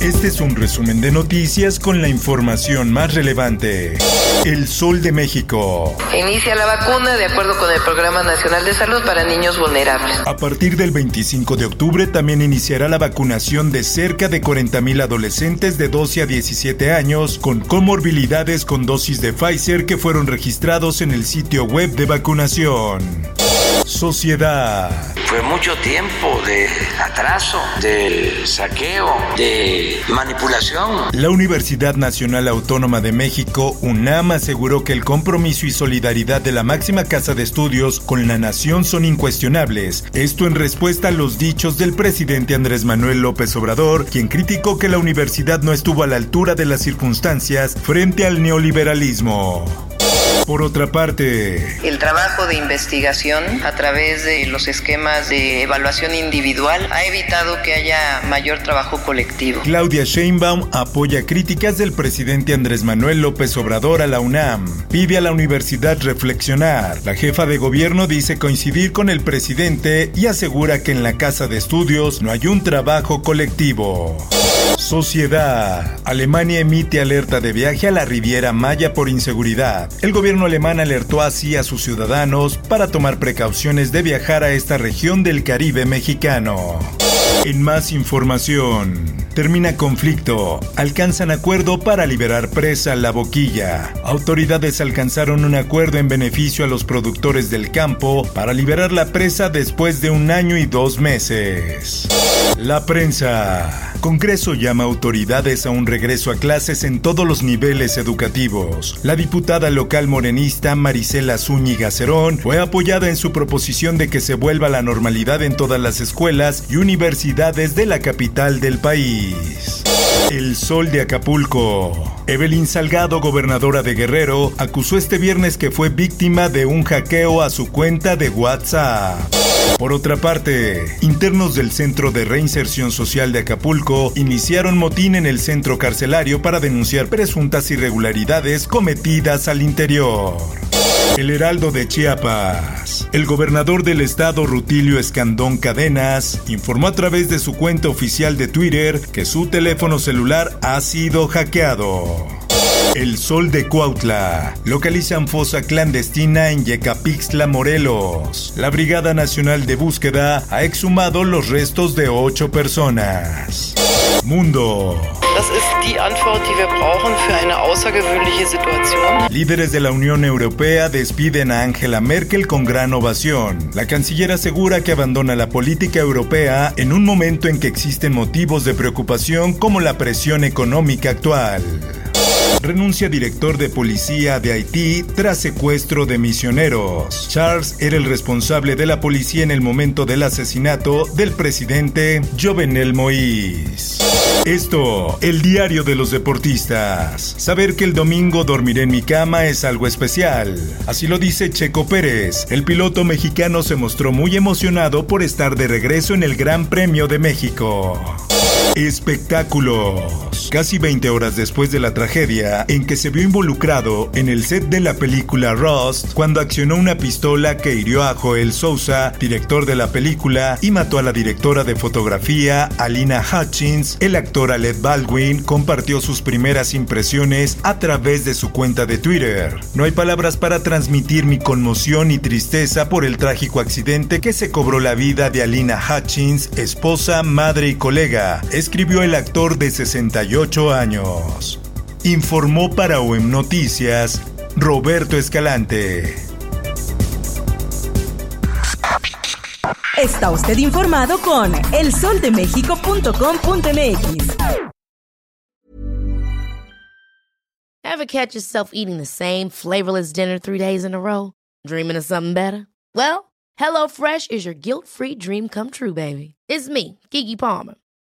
Este es un resumen de noticias con la información más relevante. El Sol de México. Inicia la vacuna de acuerdo con el Programa Nacional de Salud para Niños Vulnerables. A partir del 25 de octubre también iniciará la vacunación de cerca de 40.000 adolescentes de 12 a 17 años con comorbilidades con dosis de Pfizer que fueron registrados en el sitio web de vacunación. Sociedad. Fue mucho tiempo de atraso, de saqueo, de manipulación. La Universidad Nacional Autónoma de México, UNAM, aseguró que el compromiso y solidaridad de la máxima casa de estudios con la nación son incuestionables. Esto en respuesta a los dichos del presidente Andrés Manuel López Obrador, quien criticó que la universidad no estuvo a la altura de las circunstancias frente al neoliberalismo. Por otra parte, el trabajo de investigación a través de los esquemas de evaluación individual ha evitado que haya mayor trabajo colectivo. Claudia Sheinbaum apoya críticas del presidente Andrés Manuel López Obrador a la UNAM. Pide a la universidad reflexionar. La jefa de gobierno dice coincidir con el presidente y asegura que en la casa de estudios no hay un trabajo colectivo. Sociedad. Alemania emite alerta de viaje a la Riviera Maya por inseguridad. El gobierno alemán alertó así a sus ciudadanos para tomar precauciones de viajar a esta región del Caribe mexicano. En más información. Termina conflicto. Alcanzan acuerdo para liberar presa La Boquilla. Autoridades alcanzaron un acuerdo en beneficio a los productores del campo para liberar la presa después de un año y dos meses. La prensa. Congreso llama autoridades a un regreso a clases en todos los niveles educativos. La diputada local morenista Marisela Zúñiga Cerón fue apoyada en su proposición de que se vuelva la normalidad en todas las escuelas y universidades de la capital del país. El sol de Acapulco. Evelyn Salgado, gobernadora de Guerrero, acusó este viernes que fue víctima de un hackeo a su cuenta de WhatsApp. Por otra parte, internos del Centro de Reinserción Social de Acapulco iniciaron motín en el centro carcelario para denunciar presuntas irregularidades cometidas al interior. El Heraldo de Chiapas. El gobernador del estado Rutilio Escandón Cadenas informó a través de su cuenta oficial de Twitter que su teléfono celular ha sido hackeado. El Sol de Cuautla. Localizan fosa clandestina en Yecapixtla, Morelos. La Brigada Nacional de Búsqueda ha exhumado los restos de ocho personas. Mundo. Das ist die Antwort, die wir brauchen für eine außergewöhnliche Situation. Líderes de la Unión Europea despiden a Angela Merkel con gran ovación. La canciller asegura que abandona la política europea en un momento en que existen motivos de preocupación como la presión económica actual. Renuncia director de policía de Haití tras secuestro de misioneros. Charles era el responsable de la policía en el momento del asesinato del presidente Jovenel Moïse. Esto, el diario de los deportistas. Saber que el domingo dormiré en mi cama es algo especial. Así lo dice Checo Pérez. El piloto mexicano se mostró muy emocionado por estar de regreso en el Gran Premio de México. Casi 20 horas después de la tragedia en que se vio involucrado en el set de la película Rust, cuando accionó una pistola que hirió a Joel Sousa, director de la película, y mató a la directora de fotografía, Alina Hutchins, el actor Alec Baldwin compartió sus primeras impresiones a través de su cuenta de Twitter. No hay palabras para transmitir mi conmoción y tristeza por el trágico accidente que se cobró la vida de Alina Hutchins, esposa, madre y colega escribió el actor de 68 años. Informó para OEM Noticias Roberto Escalante. Está usted informado con elsoldemexico.com.mx. Ever catch yourself eating the same flavorless dinner three days in a row? Dreaming of something better? Well, HelloFresh is your guilt-free dream come true, baby. It's me, Kiki Palmer.